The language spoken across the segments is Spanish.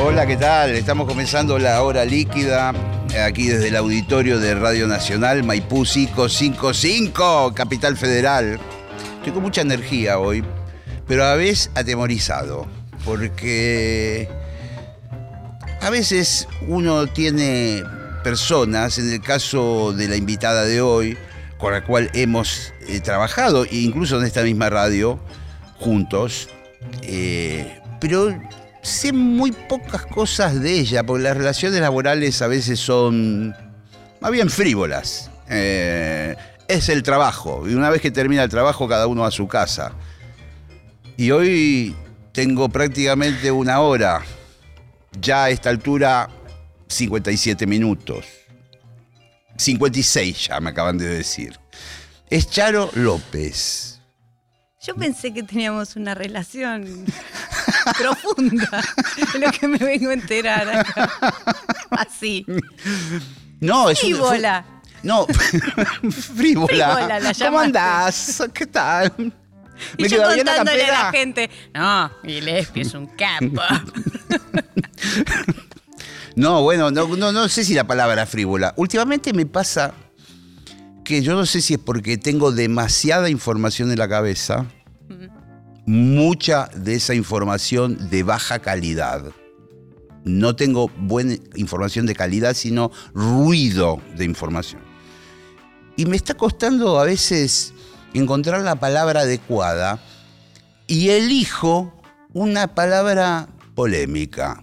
Hola, ¿qué tal? Estamos comenzando la hora líquida aquí desde el auditorio de Radio Nacional Maipú 555, Capital Federal. Estoy con mucha energía hoy, pero a veces atemorizado, porque a veces uno tiene personas, en el caso de la invitada de hoy, con la cual hemos eh, trabajado, incluso en esta misma radio, juntos, eh, pero sé muy pocas cosas de ella, porque las relaciones laborales a veces son más bien frívolas. Eh, es el trabajo, y una vez que termina el trabajo cada uno a su casa. Y hoy tengo prácticamente una hora, ya a esta altura 57 minutos. 56 ya me acaban de decir. Es Charo López. Yo pensé que teníamos una relación profunda, lo que me vengo a enterar acá. Así. No, es Frívola. No, frívola. Frívola la ¿Cómo andás? ¿Qué tal? Y ¿Me yo quedó bien la contándole a la gente, no, Gillespie es un capo. No, bueno, no, no, no sé si la palabra frívola. Últimamente me pasa que yo no sé si es porque tengo demasiada información en la cabeza, mucha de esa información de baja calidad. No tengo buena información de calidad, sino ruido de información. Y me está costando a veces encontrar la palabra adecuada y elijo una palabra polémica.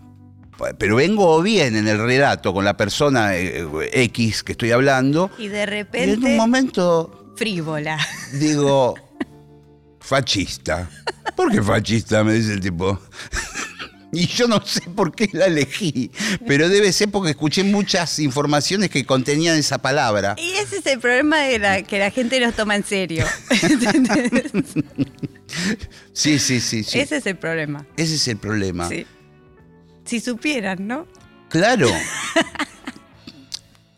Pero vengo bien en el relato con la persona eh, X que estoy hablando. Y de Y en un repente, momento frívola. digo, fascista. ¿Por qué fascista? Me dice el tipo. Y yo no sé por qué la elegí, pero debe ser porque escuché muchas informaciones que contenían esa palabra. Y ese es el problema de la, que la gente nos toma en serio. Sí, sí, sí, sí. Ese es el problema. Ese es el problema. Sí. Si supieran, ¿no? Claro.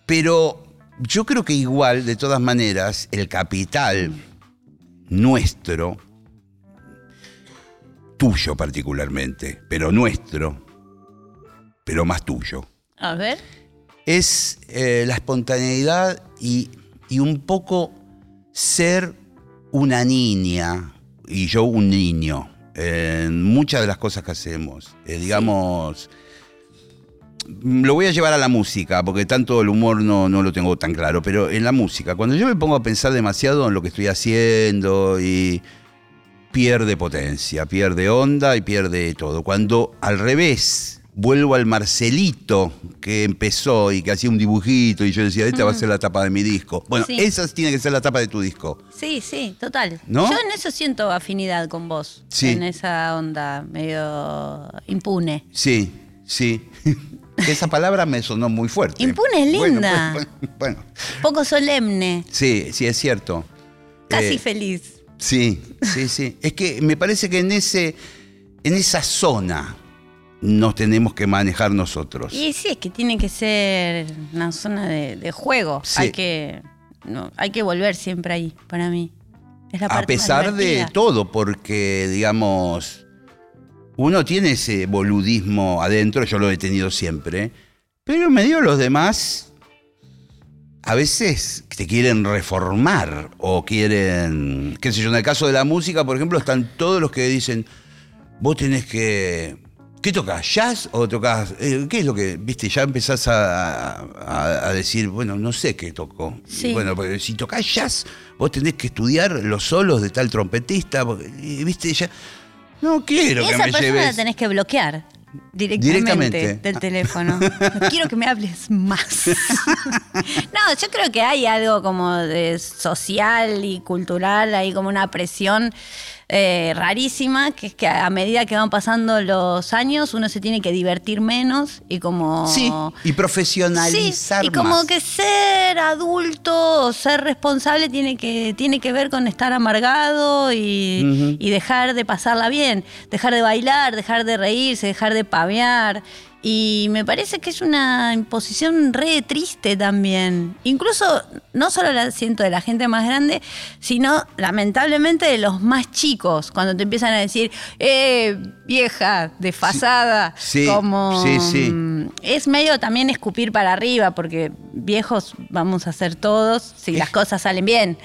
Pero yo creo que igual, de todas maneras, el capital nuestro, tuyo particularmente, pero nuestro, pero más tuyo, A ver. es eh, la espontaneidad y, y un poco ser una niña y yo un niño en muchas de las cosas que hacemos. Eh, digamos, lo voy a llevar a la música, porque tanto el humor no, no lo tengo tan claro, pero en la música, cuando yo me pongo a pensar demasiado en lo que estoy haciendo y pierde potencia, pierde onda y pierde todo. Cuando al revés vuelvo al Marcelito que empezó y que hacía un dibujito y yo decía, esta va a ser la tapa de mi disco. Bueno, Sí. esa tiene que ser la tapa de tu disco. Sí, sí, total. ¿No? Yo en eso siento afinidad con vos. Sí. En esa onda medio impune. Sí, sí. Esa palabra me sonó muy fuerte. Impune es Bueno, linda. Bueno, bueno, Poco solemne, sí, sí, es cierto. casi Eh, feliz. Sí, sí, sí. Es que me parece que en ese, en esa zona nos tenemos que manejar nosotros. Y sí, es que tiene que ser una zona de, de juego. Sí. Hay que no, hay que volver siempre ahí, para mí. Es la A parte pesar de todo, porque, digamos, uno tiene ese boludismo adentro, yo lo he tenido siempre, pero medio los demás a veces te quieren reformar o quieren, qué sé yo, en el caso de la música, por ejemplo, están todos los que dicen, vos tenés que... ¿Qué tocas? ¿Jazz o tocas? eh, ¿Qué es lo que, viste? Ya empezás a, a- a decir, bueno, no sé qué toco. Sí. Bueno, porque si tocas jazz, vos tenés que estudiar los solos de tal trompetista, porque, viste, ya... No quiero Y que esa me persona lleves... la tenés que bloquear directamente, Directamente. del teléfono. No quiero que me hables más. no, yo creo que hay algo como de social y cultural, hay como una presión eh, rarísima, que es que a medida que van pasando los años uno se tiene que divertir menos y como... Sí, y profesionalizar Sí, y como más. que ser adulto o ser responsable tiene que, tiene que ver con estar amargado y, y dejar de pasarla bien, dejar de bailar, dejar de reírse, dejar de pavear. Y me parece que es una imposición re triste también. Incluso no solo la siento de la gente más grande, sino lamentablemente de los más chicos, cuando te empiezan a decir, eh, vieja, desfasada, Sí, sí, como sí, sí. Mm, es medio también escupir para arriba, porque viejos vamos a ser todos si las cosas salen bien.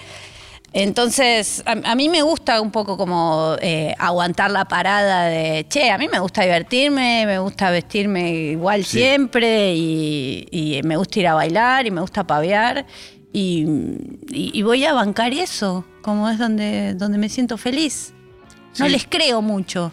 Entonces, a, a mí me gusta un poco como eh, aguantar la parada de, che, a mí me gusta divertirme, me gusta vestirme igual Sí. siempre y, y me gusta ir a bailar y me gusta pavear y, y- y voy a bancar eso, como es donde, donde me siento feliz. No les creo mucho.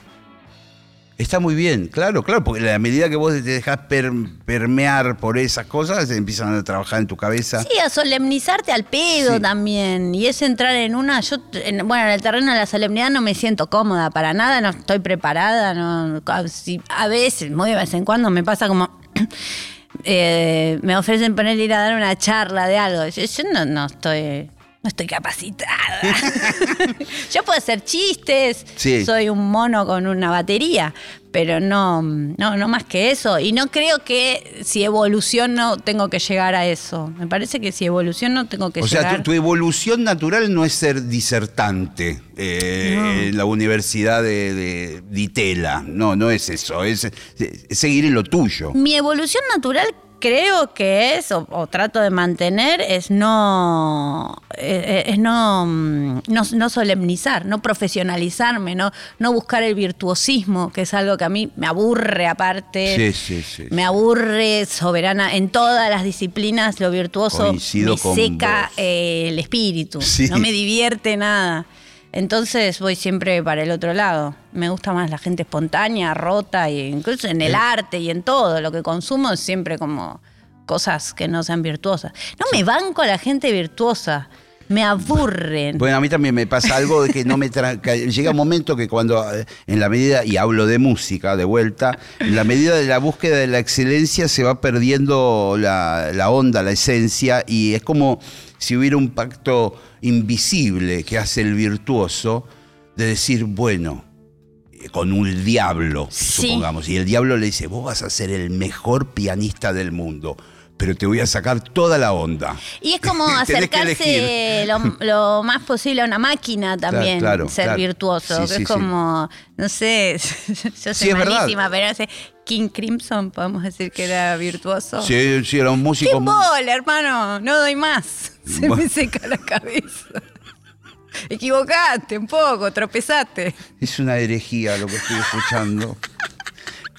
Está muy bien, claro, claro, porque a la medida que vos te dejas per- permear por esas cosas, empiezan a trabajar en tu cabeza. Sí, a solemnizarte al pedo Sí. también. Y es entrar en una. Yo, en- bueno, en el terreno de la solemnidad no me siento cómoda para nada, no estoy preparada. No, a- si- a veces, muy de vez en cuando, me pasa como. eh, me ofrecen ponerle ir a dar una charla de algo. Yo, yo no, no estoy. No estoy capacitada. Yo puedo hacer chistes, Sí. soy un mono con una batería, pero no, no, no más que eso. Y no creo que si evoluciono tengo que llegar a eso. Me parece que si evoluciono tengo que O sea, llegar. tu, tu evolución natural no es ser disertante eh, en la Universidad de, de, de Itela. No, no es eso. Es, es seguir en lo tuyo. Mi evolución natural creo que es, o, o trato de mantener, es no, eh, es no, mm, no, no solemnizar, no profesionalizarme, no, no buscar el virtuosismo, que es algo que a mí me aburre aparte. Sí, sí, sí. Me aburre soberana en todas las disciplinas, lo virtuoso Coincido me seca eh, el espíritu, Sí. no me divierte nada. Entonces voy siempre para el otro lado. Me gusta más la gente espontánea, rota, e incluso en el arte y en todo. Lo que consumo es siempre como cosas que no sean virtuosas. No me banco a la gente virtuosa. Me aburren. Bueno, a mí también me pasa algo de que no me que llega un momento que cuando eh, en la medida y hablo de música de vuelta, en la medida de la búsqueda de la excelencia se va perdiendo la, la onda, la esencia y es como si hubiera un pacto invisible que hace el virtuoso de decir, bueno, eh, con un diablo, Sí. supongamos, y el diablo le dice, vos vas a ser el mejor pianista del mundo, pero te voy a sacar toda la onda. Y es como acercarse lo, lo más posible a una máquina también, claro, ser claro. virtuoso. Sí, que sí, es sí. como, no sé, yo soy malísima, pero ese King Crimson podemos decir que era virtuoso. Sí, sí, era un ¡Qué músico... bola, hermano! No doy más. Se Bueno. me seca la cabeza. Equivocaste un poco, tropezaste. Es una herejía lo que estoy escuchando.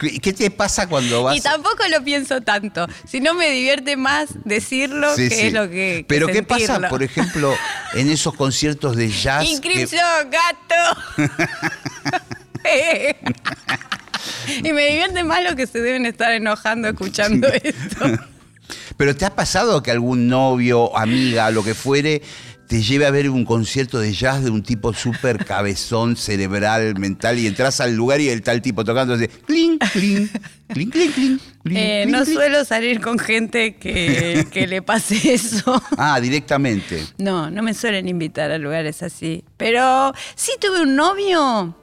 ¿Qué te pasa cuando vas Y tampoco lo pienso tanto. Si no me divierte más decirlo Sí, que sí. es lo que. que Pero ¿qué pasa, por ejemplo, en esos conciertos de jazz? Que- Crimson, gato. y me divierte más lo que se deben estar enojando escuchando esto. Pero ¿te ha pasado que algún novio, amiga, lo que fuere, te lleve a ver un concierto de jazz de un tipo súper cabezón, cerebral, mental, y entras al lugar y el tal tipo tocando así, clink, clink, clink, clink, clink, Eh, no suelo salir con gente que, que le pase eso. Ah, directamente. No, no me suelen invitar a lugares así. Pero sí tuve un novio,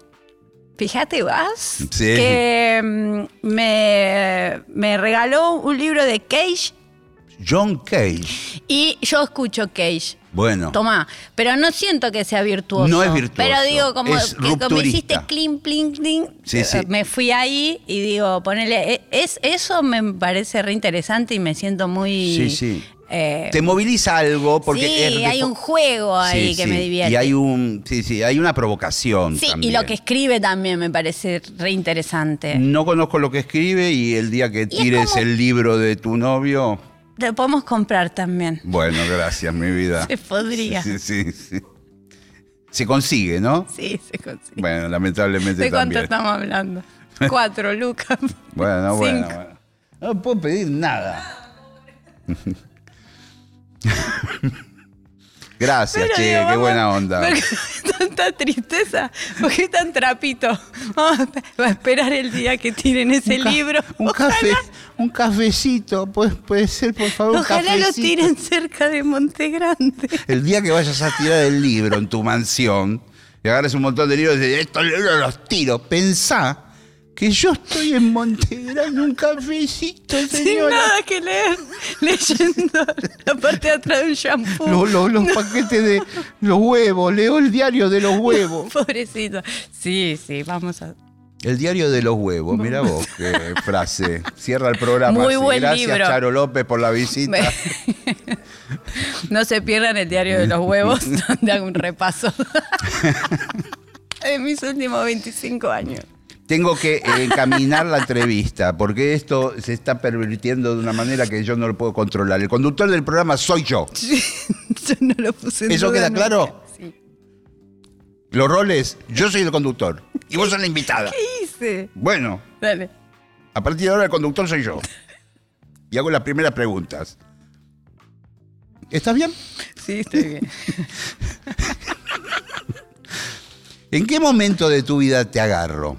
fíjate vas, Sí. que mm, me, me regaló un libro de Cage John Cage. y yo escucho Cage. Bueno. Tomá, pero no siento que sea virtuoso. No es virtuoso, Pero digo, como, es que como hiciste clink, clink, clink, Sí, sí. eh, me fui ahí y digo, ponele, eh, es, eso me parece re interesante y me siento muy... Sí, sí. eh, Te moviliza algo porque sí, es hay un juego ahí Sí, que sí. me divierte. Y hay un, sí, sí, hay una provocación. Sí, y también. lo que escribe también me parece re interesante. No conozco lo que escribe y el día que es tires como- el libro de tu novio, Lo podemos comprar también. bueno, gracias, mi vida. Se podría. Sí, sí, sí. Se consigue, ¿no? Sí, se consigue. Bueno, lamentablemente ¿De cuánto también. estamos hablando? Cuatro, lucas. Bueno, bueno, bueno. No puedo pedir nada. Gracias, Pero che, digo, qué buena onda. ¿Por qué tanta tristeza? ¿Por qué tan trapito? Vamos a- esperar el día que tiren ese Un libro. Un Ojalá- café, un cafecito, puede, puede ser, por favor, un Ojalá lo tiren cerca de Monte Grande. El día que vayas a tirar el libro en tu mansión y agarres un montón de libros y dices, estos libros los tiro, pensá que yo estoy en Montegrande, un cafecito, Sin señora. nada que leer, leyendo la parte de atrás de un shampoo. Los, los- los paquetes de los huevos, leo el diario de los huevos. Pobrecito. Sí, sí, vamos a. El diario de los huevos, mira vos qué frase. Cierra el programa. Muy buen Gracias, libro. Charo López, por la visita. No se pierdan el diario de los huevos, donde hago un repaso de mis últimos 25 años. Tengo que eh, encaminar la entrevista, porque esto se está pervirtiendo de una manera que yo no lo puedo controlar. El conductor del programa soy yo. Yo no lo puse en ¿Eso duda queda nunca. claro? Sí. Los roles, yo soy el conductor y vos sos la invitada. ¿Qué hice? Bueno, Dale. a partir de ahora el conductor soy yo. Y hago las primeras preguntas. ¿Estás bien? Sí, estoy bien. ¿En qué momento de tu vida te agarro?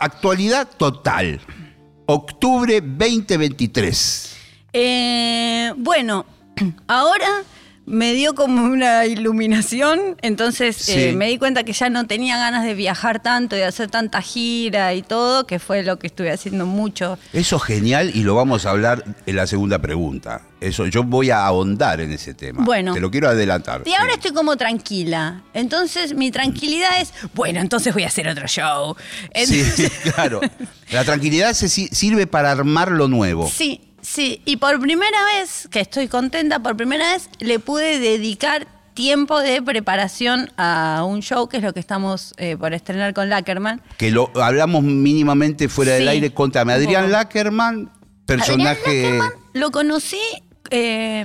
Actualidad total. Octubre 2023. Eh, bueno, ahora me dio como una iluminación, entonces Sí. eh, me di cuenta que ya no tenía ganas de viajar tanto, de hacer tanta gira y todo, que fue lo que estuve haciendo mucho. Eso es genial y lo vamos a hablar en la segunda pregunta. Eso, yo voy a ahondar en ese tema. Bueno. Te lo quiero adelantar. Y ahora Sí. estoy como tranquila. Entonces mi tranquilidad es, bueno, entonces voy a hacer otro show. Sí, claro. La tranquilidad se si- sirve para armar lo nuevo. Sí, sí. Y por primera vez, que estoy contenta, por primera vez le pude dedicar tiempo de preparación a un show, que es lo que estamos eh, por estrenar con Lackerman. Que lo hablamos mínimamente fuera del aire. Contame, Adrián. Lackerman, personaje. Adrián Lackerman lo conocí eh,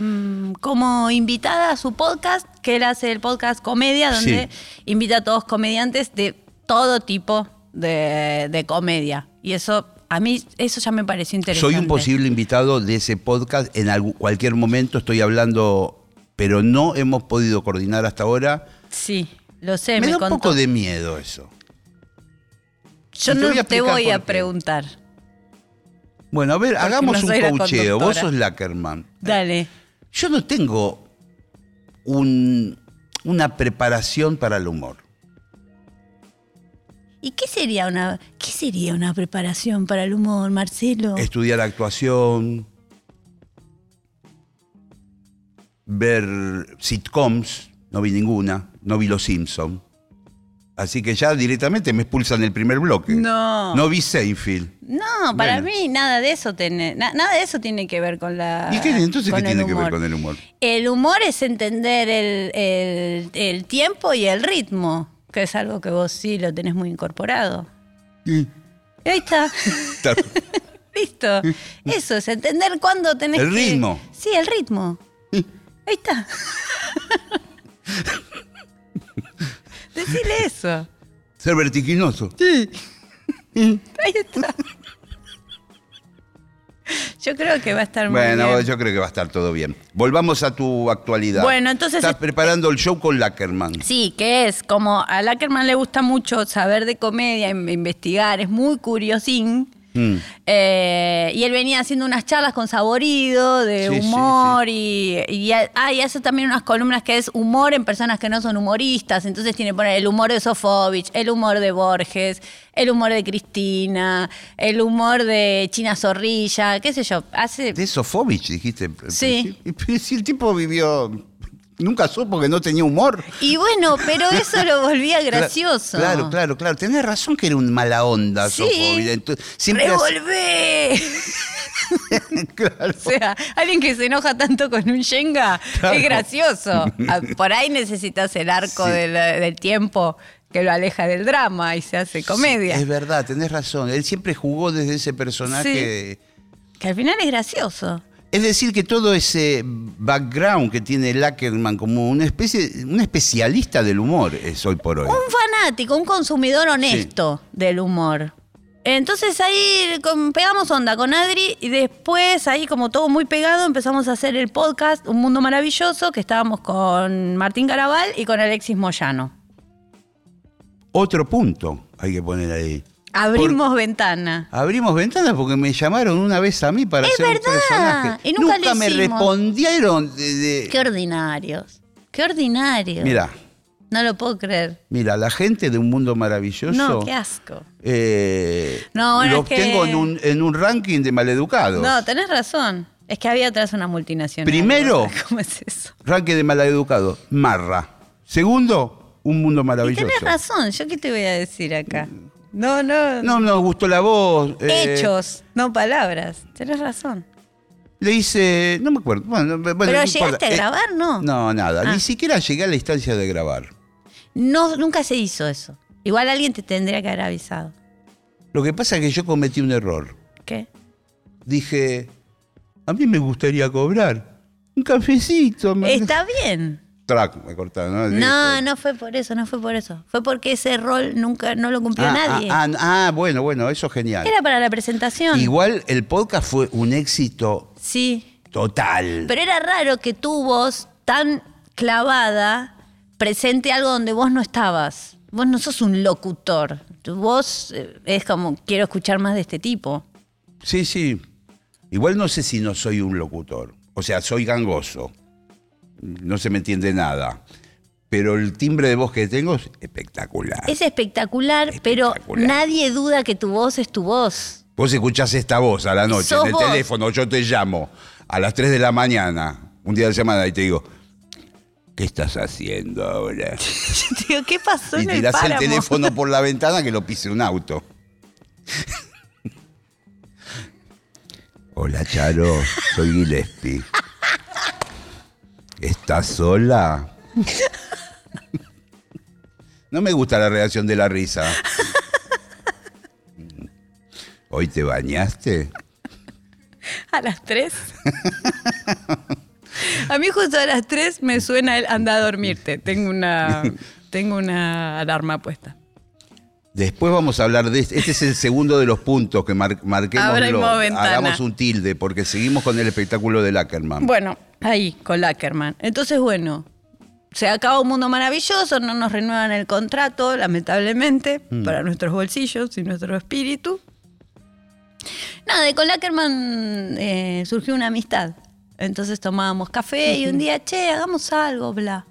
como invitada a su podcast, que él hace el podcast Comedia, donde invita a todos comediantes de todo tipo de, de comedia. Y eso, a mí, eso ya me pareció interesante. Soy un posible invitado de ese podcast en algún- cualquier momento. Estoy hablando, pero no hemos podido coordinar hasta ahora. Sí, lo sé, Me me, da un poco de miedo eso. Yo te no voy te voy a preguntar. Bueno, a ver, Porque hagamos no un coacheo. Vos sos Lackerman. Dale. Yo no tengo un- una preparación para el humor. ¿Y qué sería una qué sería una preparación para el humor, Marcelo? Estudiar actuación, ver sitcoms, no vi ninguna, no vi Los Simpson. Así que ya directamente me expulsan el primer bloque. No. No vi Seinfeld. No, para Bueno. mí nada de eso tiene, na- nada de eso tiene que ver con la. ¿Y qué, entonces qué tiene que ver con el humor? El humor es entender el, el- el tiempo y el ritmo, que es algo que vos sí lo tenés muy incorporado. Y- Y ahí está, está- listo. Eso es entender cuándo tenés El que- ritmo. Sí, el ritmo. Ahí está. Decile eso. Ser vertiginoso. Sí. Ahí está. Yo creo que va a estar muy Bueno, bien. yo creo que va a estar todo bien. Volvamos a tu actualidad. Bueno, entonces Estás es- preparando el show con Lackerman. Sí, que es como a Lackerman le gusta mucho saber de comedia, in- investigar, es muy curiosín. Mm. Eh, y él venía haciendo unas charlas con saborido, de Sí, sí, humor, Y, ah, y hace también unas columnas que es humor en personas que no son humoristas. Entonces tiene que poner el humor de Sofovich, el humor de Borges, el humor de Cristina, el humor de China Zorrilla, qué sé yo. Hace, De Sofovich, dijiste. Sí. Si, si el tipo vivió. Nunca supo que no tenía humor. y bueno, pero eso lo volvía gracioso. Claro, claro, claro. Tenés razón que era un mala onda, Sí. Entonces, siempre ¡Revolvé! Claro. O sea, alguien que se enoja tanto con un Shenga Claro. es gracioso. Ah, Por ahí necesitas el arco Sí. del, del tiempo que lo aleja del drama y se hace comedia. Es verdad, tenés razón. Él siempre jugó desde ese personaje. Que al final es gracioso. Es decir, que todo ese background que tiene Lackerman como una especie, un especialista del humor es hoy por hoy. Un fanático, un consumidor honesto del humor. Entonces ahí con- pegamos onda con Adri y después ahí como todo muy pegado empezamos a hacer el podcast Un Mundo Maravilloso que estábamos con Martín Garabal y con Alexis Moyano. Otro punto hay que poner ahí. Abrimos ventana. Abrimos ventanas porque me llamaron una vez a mí para Es hacer verdad, un personaje. y nunca lo me respondieron. de- de- Qué ordinarios. Qué ordinarios. Mira, No lo puedo creer. mira, la gente de un mundo maravilloso. No, qué asco. eh, No, bueno, los es que- tengo en un, en un ranking de maleducados. No, tenés razón. Es que había atrás una multinacional. Primero. ¿Cómo es eso? Ranking de maleducados. Marra. Segundo, un mundo Y maravilloso. tenés razón. ¿Yo qué te voy a decir acá? No, no. No nos gustó la voz. eh, Hechos, no palabras. Tenés razón. Le hice. No me acuerdo. Bueno, bueno, Pero no llegaste importa. a Eh, grabar, ¿no? No, nada. Ah. Ni siquiera llegué a la instancia de grabar. No, nunca se hizo eso. Igual alguien te tendría que haber avisado. Lo que pasa es que yo cometí un error. ¿Qué? Dije, a mí me gustaría cobrar un cafecito. Está bien. Track, me cortaron. ¿no? No, fue por eso, no fue por eso. Fue porque ese rol nunca no lo cumplió Ah, nadie. ah, ah, ah, bueno, bueno, eso es genial. Era para la presentación. Igual el podcast fue un éxito Sí. total. Pero era raro que tu voz tan clavada presente algo donde vos no estabas. Vos no sos un locutor. Tu voz eh, es como, quiero escuchar más de este tipo. Sí, sí. Igual no sé si no soy un locutor. O sea, soy gangoso. No se me entiende nada. Pero el timbre de voz que tengo es espectacular. Es espectacular, pero nadie duda que tu voz es tu voz. Vos escuchás esta voz a la noche en el vos. teléfono, yo te llamo a las 3 de la mañana, un día de semana, y te digo, ¿qué estás haciendo ahora? Yo te digo, ¿qué pasó Y en el tirás el teléfono por la ventana que lo pise un auto. Hola, Charo, soy Gillespie. ¿Estás sola? No me gusta la reacción de la risa. ¿Hoy te bañaste? A las 3. A mí justo a las 3 me suena el anda a dormirte. Tengo una, tengo una alarma puesta. Después vamos a hablar de este. Este es el segundo de los puntos que mar, marquemos. Hagamos un tilde, porque seguimos con el espectáculo de Ackerman. Bueno, ahí, con Lackerman. Entonces, bueno, se acaba un mundo maravilloso, no nos renuevan el contrato, lamentablemente, Mm. para nuestros bolsillos y nuestro espíritu. Nada, y con Lackerman eh, surgió una amistad. Entonces tomábamos café y un día, che, hagamos algo, bla.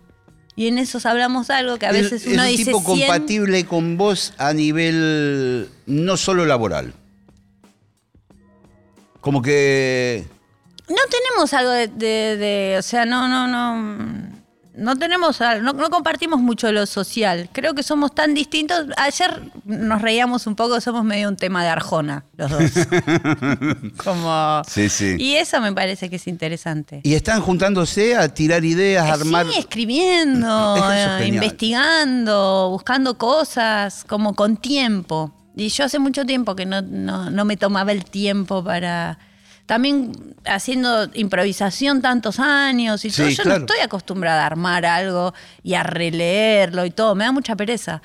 Y en esos hablamos algo que a Es- veces es, uno un dice tipo 100, compatible con vos a nivel no solo laboral. Como que. No tenemos algo de, de- de- o sea, no, no, no, no tenemos, no, no compartimos mucho lo social. Creo que somos tan distintos. Ayer nos reíamos un poco, somos medio un tema de Arjona, los dos. Como. Sí, sí. Y eso me parece que es interesante. Y están juntándose a tirar ideas, a armar. Sí, escribiendo, Es eh, investigando, buscando cosas, como con tiempo. Y yo hace mucho tiempo que no, no, no me tomaba el tiempo para... También haciendo improvisación tantos años y todo, Sí, yo claro. no estoy acostumbrada a armar algo y a releerlo y todo, me da mucha pereza.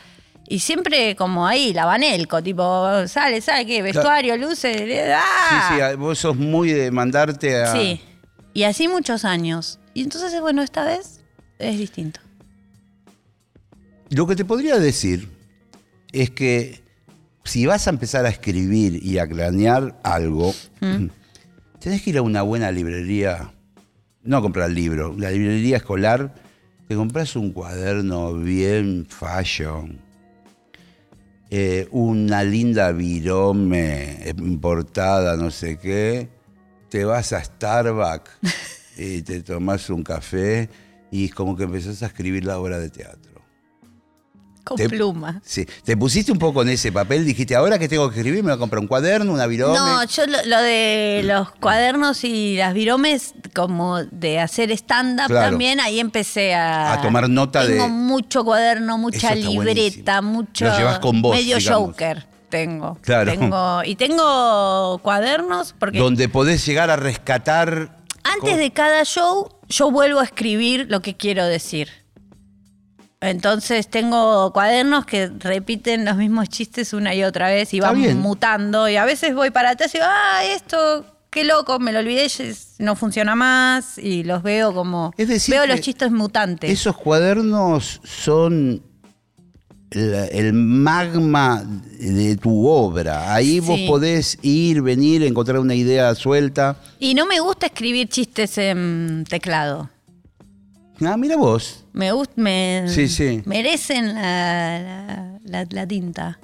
Y siempre como ahí, la banelco, tipo, sale, sale, ¿qué? Vestuario, luces, Sí, ¡ah! sí, vos sos muy de mandarte a. Sí. Y así muchos años. Y entonces, bueno, esta vez es distinto. Lo que te podría decir es que si vas a empezar a escribir y a cranear algo, Mm. Tenés que ir a una buena librería, no a comprar libros, la librería escolar, te compras un cuaderno bien fashion, eh, una linda virome importada, no sé qué, te vas a Starbucks y te tomas un café y es como que empezás a escribir la obra de teatro. Con Te- pluma. Sí, te pusiste un poco en ese papel, dijiste, ahora que tengo que escribir, me voy a comprar un cuaderno, una virome. No, yo lo, lo de los cuadernos y las viromes, como de hacer stand-up Claro. también, ahí empecé a... A tomar nota tengo de- mucho cuaderno, mucha libreta, buenísimo. mucho... Lo llevas con vos, Medio digamos. Joker tengo. Claro. Tengo, y tengo cuadernos porque donde podés llegar a rescatar. antes de cada show yo vuelvo a escribir lo que quiero decir. Entonces tengo cuadernos que repiten los mismos chistes una y otra vez y van bien. mutando. Y a veces voy para atrás y digo, ah, esto, qué loco, me lo olvidé, no funciona más. Y los veo como. Es decir veo los chistes mutantes. Esos cuadernos son el, el magma de tu obra. Ahí vos podés ir, venir, encontrar una idea suelta. Y no me gusta escribir chistes en teclado. Ah, mira vos. Me gusta, me Sí, sí. merecen la, la- la- la tinta.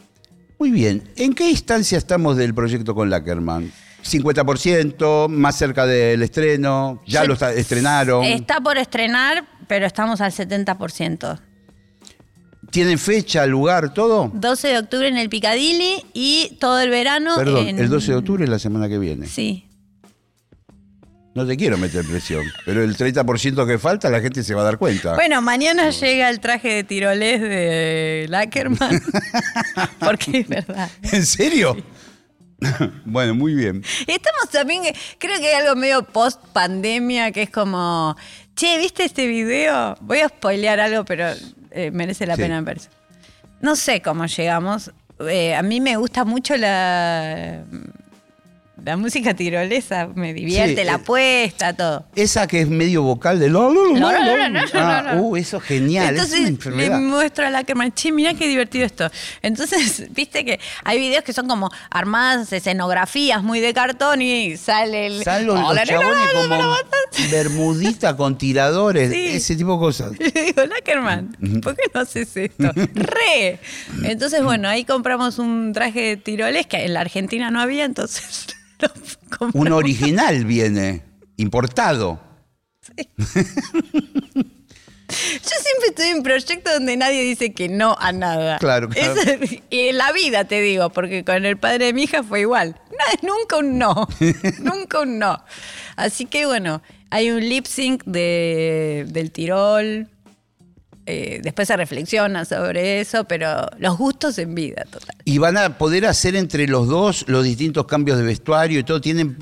Muy bien. ¿En qué instancia estamos del proyecto con Lackerman? 50%, más cerca del estreno, ya lo está- estrenaron. Está por estrenar, pero estamos al 70%. ¿Tienen fecha, lugar, todo? 12 de octubre en el Picadilly y todo el verano Perdón, en... el 12 de octubre es la semana que viene. Sí. No te quiero meter presión, pero el 30% que falta la gente se va a dar cuenta. Bueno, mañana llega el traje de tirolés de Lackerman. Porque es verdad. ¿En serio? bueno, muy bien. Estamos también, creo que hay algo medio post pandemia que es como, che, ¿viste este video? Voy a spoilear algo, pero eh, merece la Sí. pena verse. No sé cómo llegamos. Eh, a mí me gusta mucho la, la música tirolesa, me divierte, Sí, la eh, apuesta, todo. Esa que es medio vocal de lo, No, no, no, Ah. Uh, eso es genial, es Entonces le enfermedad. muestro a Lackerman, che, mirá qué divertido esto. Entonces, viste que hay videos que son como armadas escenografías muy de cartón y sale el. Salen los, los chabones como bermudita con tiradores, Sí. ese tipo de cosas. Y le digo, Lackerman, ¿por qué no haces esto? ¡Re! Entonces, bueno, ahí compramos un traje de tiroles que en la Argentina no había, entonces Un original viene, importado. Yo siempre estoy en proyectos donde nadie dice que no a nada. Claro, claro. Eso- y en la vida te digo, porque con el padre de mi hija fue igual. No, nunca un no. nunca un no. Así que bueno, hay un lip sync de, del Tirol. Eh, después se reflexiona sobre eso, pero los gustos en vida, total. Y van a poder hacer entre los dos los distintos cambios de vestuario y todo. Tienen.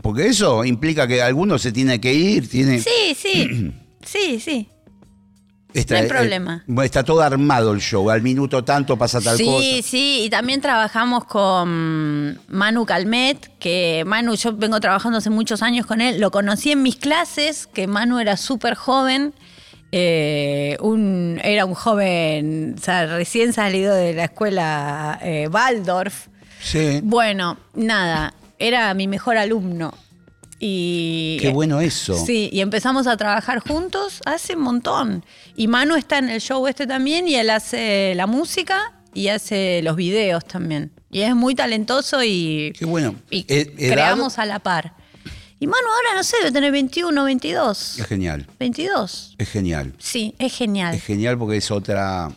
Porque eso implica que alguno se tiene que ir. Tiene, Sí, sí. sí, sí. está, no hay eh, problema. está todo armado el show. Al minuto tanto pasa tal sí, cosa. sí, y también trabajamos con Manu Calmet, que Manu, yo vengo trabajando hace muchos años con él, lo conocí en mis clases, que Manu era súper joven, eh, un, era un joven, o sea, recién salido de la escuela eh, Waldorf. Sí. Bueno, nada, era mi mejor alumno. Y Qué bueno eso. Sí, y empezamos a trabajar juntos hace un montón. Y Manu está en el show este también y él hace la música y hace los videos también. Y es muy talentoso y, Qué bueno. y edad- creamos a la par. Y Manu ahora, no sé, debe tener 21, 22. Es genial. 22. Es genial. Sí, es genial. Es genial porque es otra,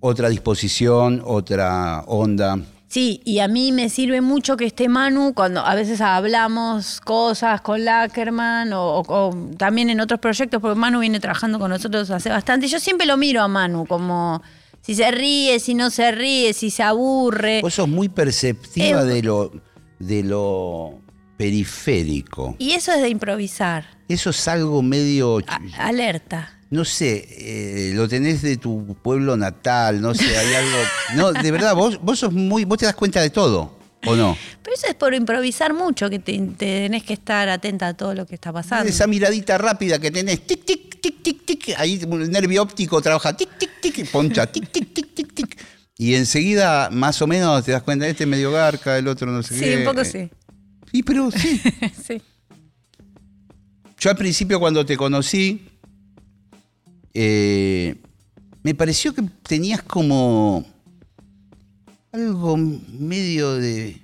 otra disposición, otra onda. Sí, y a mí me sirve mucho que esté Manu cuando a veces hablamos cosas con Lackerman o, o- o también en otros proyectos, porque Manu viene trabajando con nosotros hace bastante. Yo siempre lo miro a Manu como si se ríe, si no se ríe, si se aburre. Vos sos muy perceptiva Eh, de lo, de lo periférico. Y eso es de improvisar. Eso es algo medio, A- alerta. no sé, eh, lo tenés de tu pueblo natal, no sé, hay algo... No, de verdad, vos, vos sos muy, vos te das cuenta de todo, ¿o no? Pero eso es por improvisar mucho, que te, te tenés que estar atenta a todo lo que está pasando. Esa miradita rápida que tenés, tic, tic, tic, tic, tic, ahí el nervio óptico trabaja, tic, tic, tic, y poncha, tic, tic, tic, tic, tic. Y enseguida, más o menos, te das cuenta, este es medio garca, el otro no sé Sí, qué. un poco sí. Sí, pero sí. sí. Yo al principio cuando te conocí, eh, me pareció que tenías como algo medio de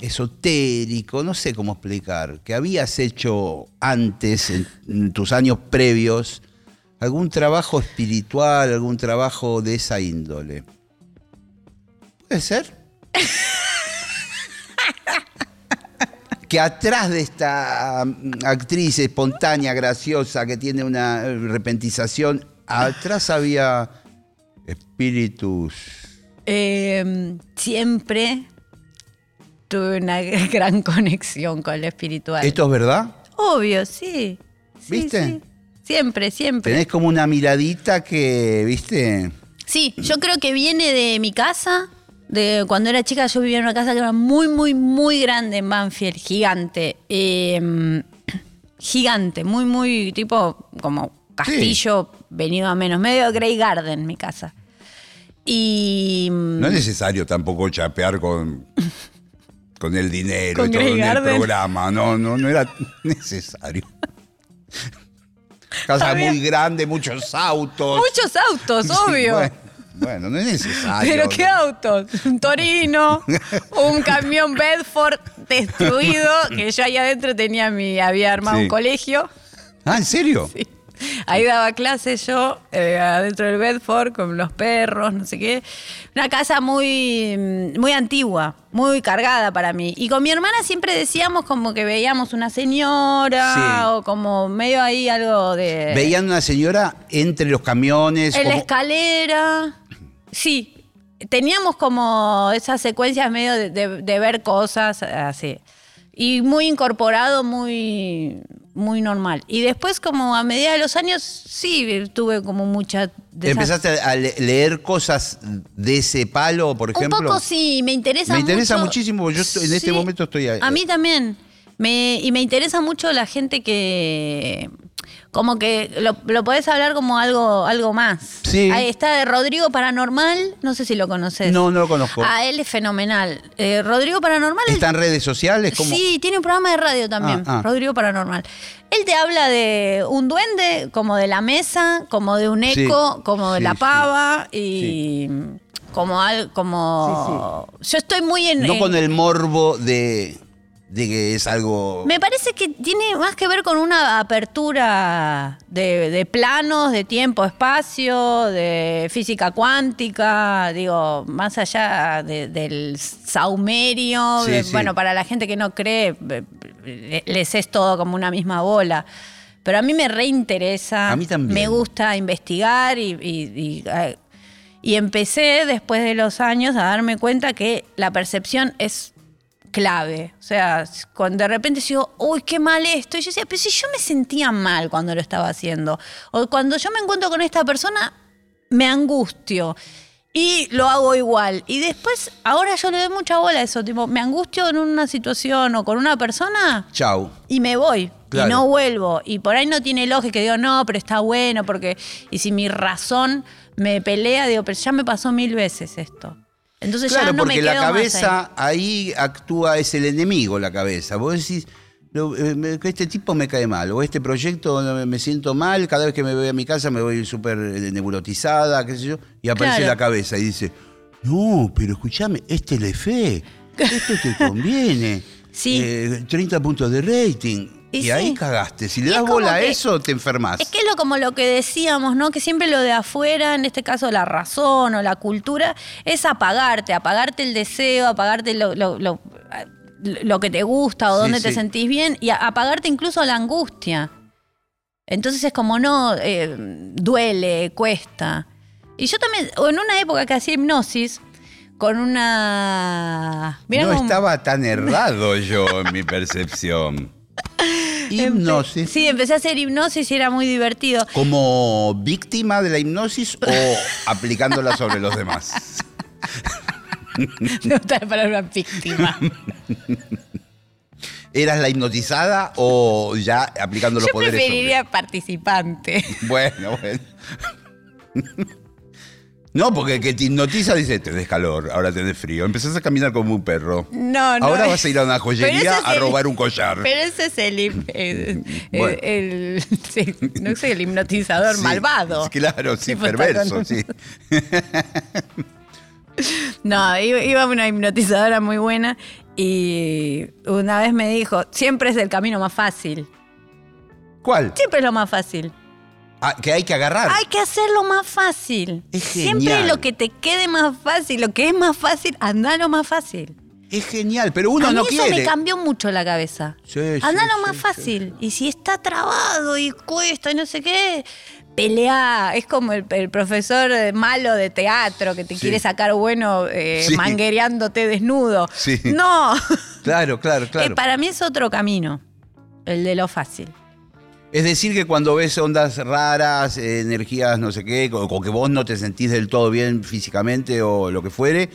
esotérico, no sé cómo explicar, que habías hecho antes, en, en tus años previos, algún trabajo espiritual, algún trabajo de esa índole. ¿Puede ser? que atrás de esta mm, actriz espontánea, graciosa, que tiene una eh, repentización, atrás había espíritus. Eh, siempre tuve una gran conexión con lo espiritual. ¿Esto es verdad? Obvio, sí. Sí, ¿Viste? Sí, siempre, siempre. Tenés como una miradita que, viste, Sí, yo creo que viene de mi casa. De cuando era chica, yo vivía en una casa que era muy, muy, muy grande en Banfield, gigante. Eh, gigante, muy, muy tipo como castillo venido a menos, medio Grey Garden mi casa. Y no es necesario tampoco chapear con, con el dinero Con y todo Grey en el Garden. programa. No, no, no era necesario. Casa Había- muy grande, muchos autos. muchos autos, obvio. bueno, bueno, no es necesario. Pero qué autos, un Torino, un camión Bedford destruido, que yo ahí adentro tenía mi, había armado Sí. un colegio. Ah, ¿en serio? Ahí daba clases yo, eh, adentro del Bedford, con los perros, no sé qué. Una casa muy, mm, muy antigua, muy cargada para mí. Y con mi hermana siempre decíamos como que veíamos una señora Sí. o como medio ahí algo de... Veían una señora entre los camiones. En la escalera. Sí. Teníamos como esas secuencias medio de, de- de ver cosas así. Y muy incorporado, muy, muy normal. Y después, como a medida de los años, sí, tuve como mucha. ¿Empezaste a le- leer cosas de ese palo, por ejemplo? Un poco sí, me interesa Me interesa mucho- muchísimo, porque yo estoy- en este momento estoy ahí. A mí también. Me, y me interesa mucho la gente que. Como que lo, lo podés hablar como algo, algo más. Sí. Ahí está de Rodrigo Paranormal, no sé si lo conoces. No, no lo conozco. Ah, él es fenomenal. Eh, Rodrigo Paranormal. él- ¿Está en redes sociales? como Sí, tiene un programa de radio también, Ah, ah. Rodrigo Paranormal. Él te habla de un duende, como de la mesa, como de un Sí, eco, como de sí, la sí. pava y como al, como yo estoy muy en No en- con el morbo de, de que es algo... me parece que tiene más que ver con una apertura de, de planos, de tiempo, espacio, de física cuántica, digo, más allá de- del saumerio. Sí, de- sí. Bueno, para la gente que no cree, eh, les es todo como una misma bola. Pero a mí me reinteresa. A mí también. Me gusta investigar y, y- y, eh, y empecé después de los años a darme cuenta que la percepción es clave. O sea, cuando de repente digo, uy, qué mal esto. Y yo decía, pero si yo me sentía mal cuando lo estaba haciendo. O cuando yo me encuentro con esta persona, me angustio. Y lo hago igual. Y después, ahora yo le doy mucha bola a eso. Tipo, me angustio en una situación o con una persona Chau. y me voy. Claro. Y no vuelvo. Y por ahí no tiene lógica. Digo, no, pero está bueno porque... Y si mi razón me pelea, digo, pero ya me pasó mil veces esto. Entonces Claro, ya no me porque quedo la más ahí. cabeza ahí. actúa, es el enemigo la cabeza. Vos decís, eh, este tipo me cae mal, o este proyecto me- siento mal, cada vez que me voy a mi casa me voy súper eh, neurotizada, qué sé yo, y aparece Claro. la cabeza y dice, no, pero escúchame, es Telefe, esto te conviene. Sí. Eh, 30 puntos de rating. Y, Y sí. ahí cagaste. Si le das bola a eso, te enfermas. Es que es lo, como lo que decíamos, ¿no? Que siempre lo de afuera, en este caso la razón o la cultura, es apagarte, apagarte el deseo, apagarte lo, lo- lo- lo que te gusta o Sí, donde te sentís bien y apagarte incluso la angustia. Entonces es como, no, eh, duele, cuesta. Y yo también, o en una época que hacía hipnosis, con una... no cómo- estaba tan errado yo en mi percepción. Hipnosis. Sí, empecé a hacer hipnosis y era muy divertido. ¿Como víctima de la hipnosis o aplicándola sobre los demás? Me gusta la palabra víctima. ¿Eras la hipnotizada o ya aplicando los Yo poderes? sobre- preferiría participante. Bueno, bueno. No, porque el que te hipnotiza dice, tenés calor, ahora tenés frío. Empezás a caminar como un perro. No, no. Ahora vas a ir a una joyería a el- robar un collar. Pero ese es el, hip- el, Bueno. el- sí, no sé, el hipnotizador Sí, malvado. Claro, sí, Tipo, perverso, con- sí. No, iba una hipnotizadora muy buena y una vez me dijo, siempre es el camino más fácil. ¿Cuál? Siempre es lo más fácil. Ah, que hay que agarrar. Hay que hacerlo más fácil. Es Siempre genial. lo que te quede más fácil, lo que es más fácil, anda lo más fácil. Es genial, pero uno a mí no eso quiere. me cambió mucho la cabeza. Sí, sí, Anda lo sí, más sí. fácil. Y si está trabado y cuesta y no sé qué, pelea. Es como el, el profesor eh, malo de teatro que te quiere sacar bueno eh, manguereándote desnudo. Sí. No. Claro, claro, Eh, claro. para mí es otro camino, el de lo fácil. Es decir, que cuando ves ondas raras, eh, energías no sé qué, o, o que vos no te sentís del todo bien físicamente o lo que fuere,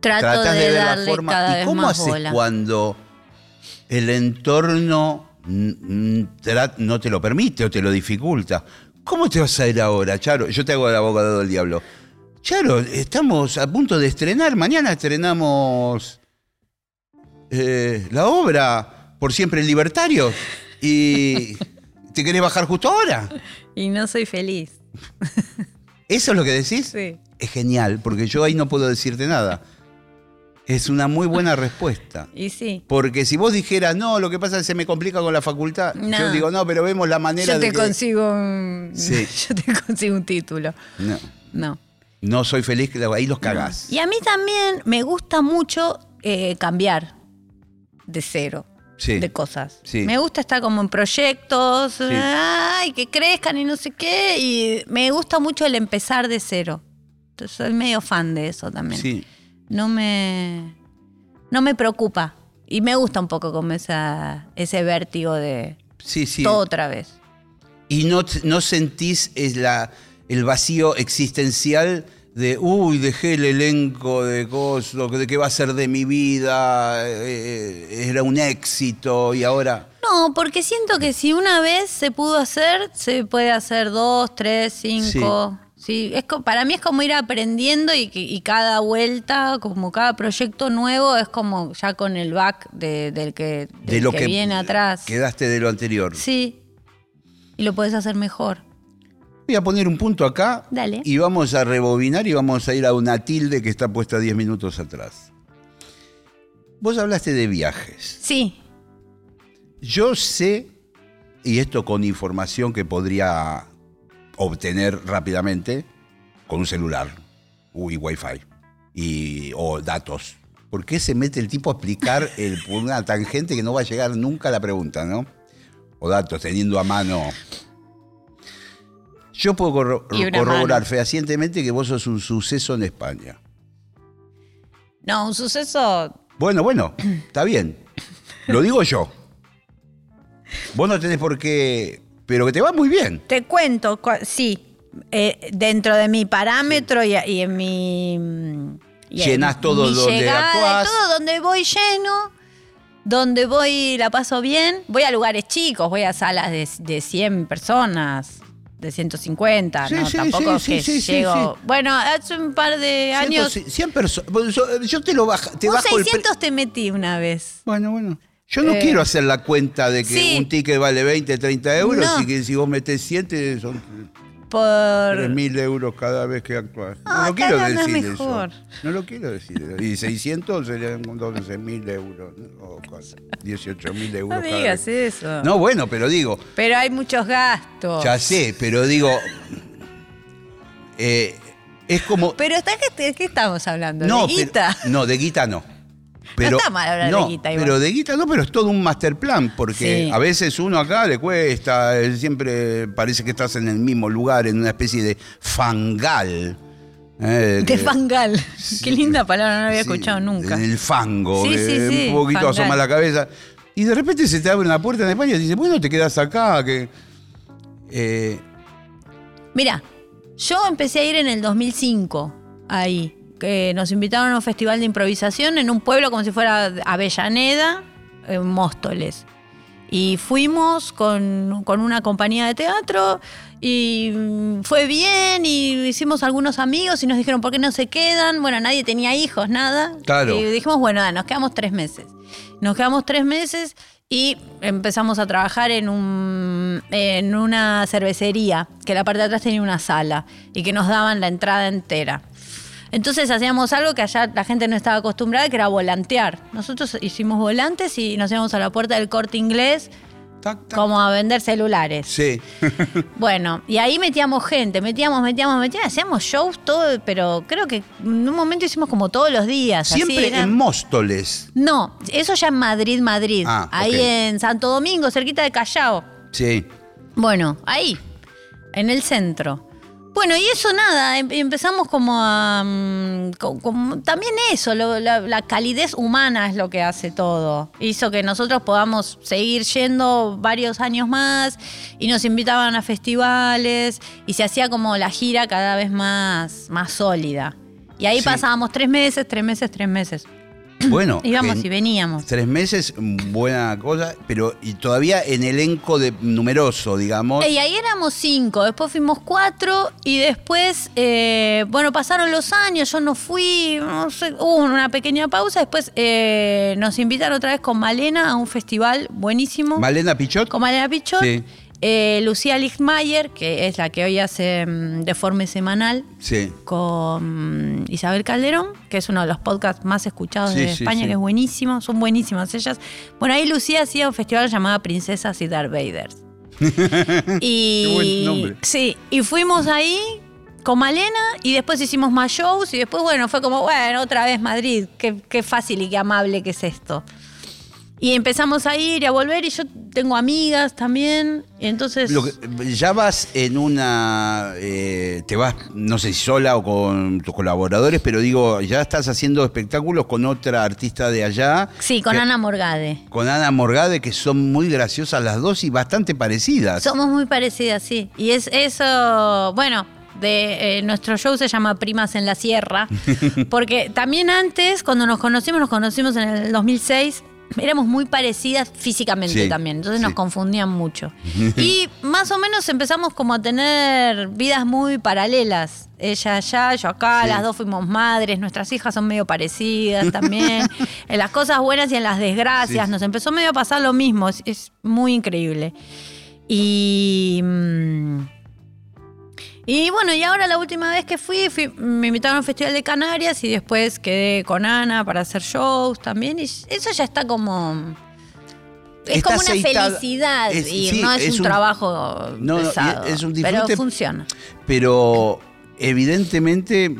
Trato tratás de, de, ver la forma. cada ¿Y vez cómo más haces bola. cuando el entorno no te lo permite o te lo dificulta? ¿Cómo te vas a ir ahora, Charo? Yo te hago el abogado del diablo. Charo, estamos a punto de estrenar. Mañana estrenamos eh, la obra Por siempre libertario. Y te querés bajar justo ahora. Y no soy feliz. ¿Eso es lo que decís? Sí. Es genial, porque yo ahí no puedo decirte nada. Es una muy buena respuesta. Y sí. Porque si vos dijeras, no, lo que pasa es que se me complica con la facultad, No. yo digo, no, pero vemos la manera Yo de te consigo un, Sí. yo te consigo un título. No, No. no soy feliz, ahí los cagás. Y a mí también me gusta mucho eh, cambiar de cero. Sí. De cosas. Sí. Me gusta estar como en proyectos, ay, que crezcan y no sé qué. Y me gusta mucho el empezar de cero. Entonces, soy medio fan de eso también. Sí. No me. No me preocupa. Y me gusta un poco como esa, ese vértigo de Sí, sí. todo otra vez. Y no, no sentís es la, el vacío existencial de, uy, dejé el elenco de cosas, de qué va a ser de mi vida, eh, era un éxito y ahora... No, porque siento que si una vez se pudo hacer, se puede hacer dos, tres, cinco. Sí, es co- para mí es como ir aprendiendo y, cada vuelta, como cada proyecto nuevo, es como ya con el back de- del que, De lo que que viene atrás. quedaste de lo anterior. Sí. Y lo puedes hacer mejor. Voy a poner un punto acá Dale. y vamos a rebobinar y vamos a ir a una tilde que está puesta 10 minutos atrás. Vos hablaste de viajes. Sí. Yo sé, y esto con información que podría obtener rápidamente con un celular y wifi y, o datos. ¿Por qué se mete el tipo a explicar el, una tangente que no va a llegar nunca a la pregunta, ¿no? O datos, teniendo a mano. Yo puedo corro- corroborar mano. fehacientemente que vos sos un suceso en España. No, un suceso. Bueno, bueno, está bien. Lo digo yo. Vos no tenés por qué. Pero que te va muy bien. Te cuento, sí. eh, dentro de mi parámetro y, y en mi. mm, y en Llenás todo mi donde llegada, actuás. Todo donde voy lleno, donde voy la paso bien. Voy a lugares chicos, voy a salas de, de 100 personas, de 150, Sí, ¿no? sí, Tampoco sí, que sí, sí, llego. Bueno, hace un par de años. 100 personas. Yo, yo te lo bajo. Te un bajo el pre- 600 te metí una vez. Bueno, bueno. Yo no Eh, quiero hacer la cuenta de que un ticket vale 20, 30 euros No. y que si vos metés 7 son Por. 3.000 euros cada vez que actúas. No Ah, lo quiero decir mejor. eso. No lo quiero decir. Y 600 serían 12.000 euros. ¿no? O 18.000 euros No cada digas vez. eso. No, bueno, pero digo, Pero hay muchos gastos. ya sé, pero digo, eh, es como... Pero está ¿de qué estamos hablando? No, ¿De guita? pero- no, de guita no. Pero, está mal hablar de no, guita igual. Pero de guita no, pero es todo un master plan, porque Sí. a veces uno acá le cuesta, eh, siempre parece que estás en el mismo lugar, en una especie de fangal. eh, De fangal. Sí. Qué linda palabra, no la había sí, escuchado nunca. En el fango, Sí, sí, sí, un poquito fangal. asoma la cabeza. Y de repente se te abre una puerta en España y dices, bueno, te quedas acá, que... eh, Mira, yo empecé a ir en el 2005, ahí. Que nos invitaron a un festival de improvisación en un pueblo como si fuera Avellaneda, en Móstoles. Y fuimos con, con una compañía de teatro y mm, fue bien y hicimos algunos amigos y nos dijeron, ¿por qué no se quedan? Bueno, nadie tenía hijos, nada. Claro. Y dijimos, bueno, da, nos quedamos tres meses. Nos quedamos tres meses y empezamos a trabajar en, un, en una cervecería, que la parte de atrás tenía una sala y que nos daban la entrada entera. Entonces hacíamos algo que allá la gente no estaba acostumbrada, que era volantear. Nosotros hicimos volantes y nos íbamos a la puerta del corte inglés tac, tac. como a vender celulares. Sí. Bueno, y ahí metíamos gente, metíamos, metíamos, metíamos, hacíamos shows todo, pero creo que en un momento hicimos como todos los días. Siempre en Móstoles. No, eso ya en Madrid, Madrid. Ah, ahí en Santo Domingo, cerquita de Callao. Sí. Bueno, ahí, en el centro. Bueno, y eso nada, em- empezamos como a... mm, como- también eso, lo- la, la calidez humana es lo que hace todo. Hizo que nosotros podamos seguir yendo varios años más y nos invitaban a festivales y se hacía como la gira cada vez más, más sólida. Y ahí Sí. pasábamos tres meses, tres meses, tres meses. Bueno, Íbamos y veníamos. tres meses, buena cosa, pero y todavía en elenco de numeroso, digamos. Y ahí éramos cinco, después fuimos cuatro y después, eh, bueno, pasaron los años, yo no fui, no sé, hubo una pequeña pausa, después eh, nos invitaron otra vez con Malena a un festival buenísimo. Malena Pichot. con Malena Pichot, Sí. Eh, Lucía Lichtmayer, que es la que hoy hace mm, Deforme Semanal, Sí. con mm, Isabel Calderón, que es uno de los podcasts más escuchados Sí, de sí, España, que es buenísimo, son buenísimas ellas. Bueno, ahí Lucía hacía un festival llamado Princesas y Darth Vaders. y Qué buen nombre. sí, y fuimos ahí con Malena y después hicimos más shows y después, bueno, fue como, bueno, otra vez Madrid, qué, qué fácil y qué amable que es esto. Y empezamos a ir y a volver y yo tengo amigas también, entonces... Lo que- ya vas en una. eh, te vas, no sé si sola o con tus colaboradores, pero digo, ya estás haciendo espectáculos con otra artista de allá. sí, con que- Ana Morgade. Con Ana Morgade, que son muy graciosas las dos y bastante parecidas. Somos muy parecidas, sí. Y es eso, bueno, de eh, nuestro show se llama Primas en la Sierra, porque también antes, cuando nos conocimos, nos conocimos en el 2006. Éramos muy parecidas físicamente Sí, también, entonces sí. nos confundían mucho. Y más o menos empezamos como a tener vidas muy paralelas. Ella allá, yo acá, Sí. las dos fuimos madres, nuestras hijas son medio parecidas también. en las cosas buenas y en las desgracias, nos empezó medio a pasar lo mismo, es, es muy increíble. Y. mm, Y bueno, y ahora la última vez que fui, fui- me invitaron a un festival de Canarias y después quedé con Ana para hacer shows también. Y eso ya está como. Es Está como una felicidad Es- y sí, no es, es un, un- trabajo No, no, pesado. es un pero disfrute. funciona. Pero evidentemente,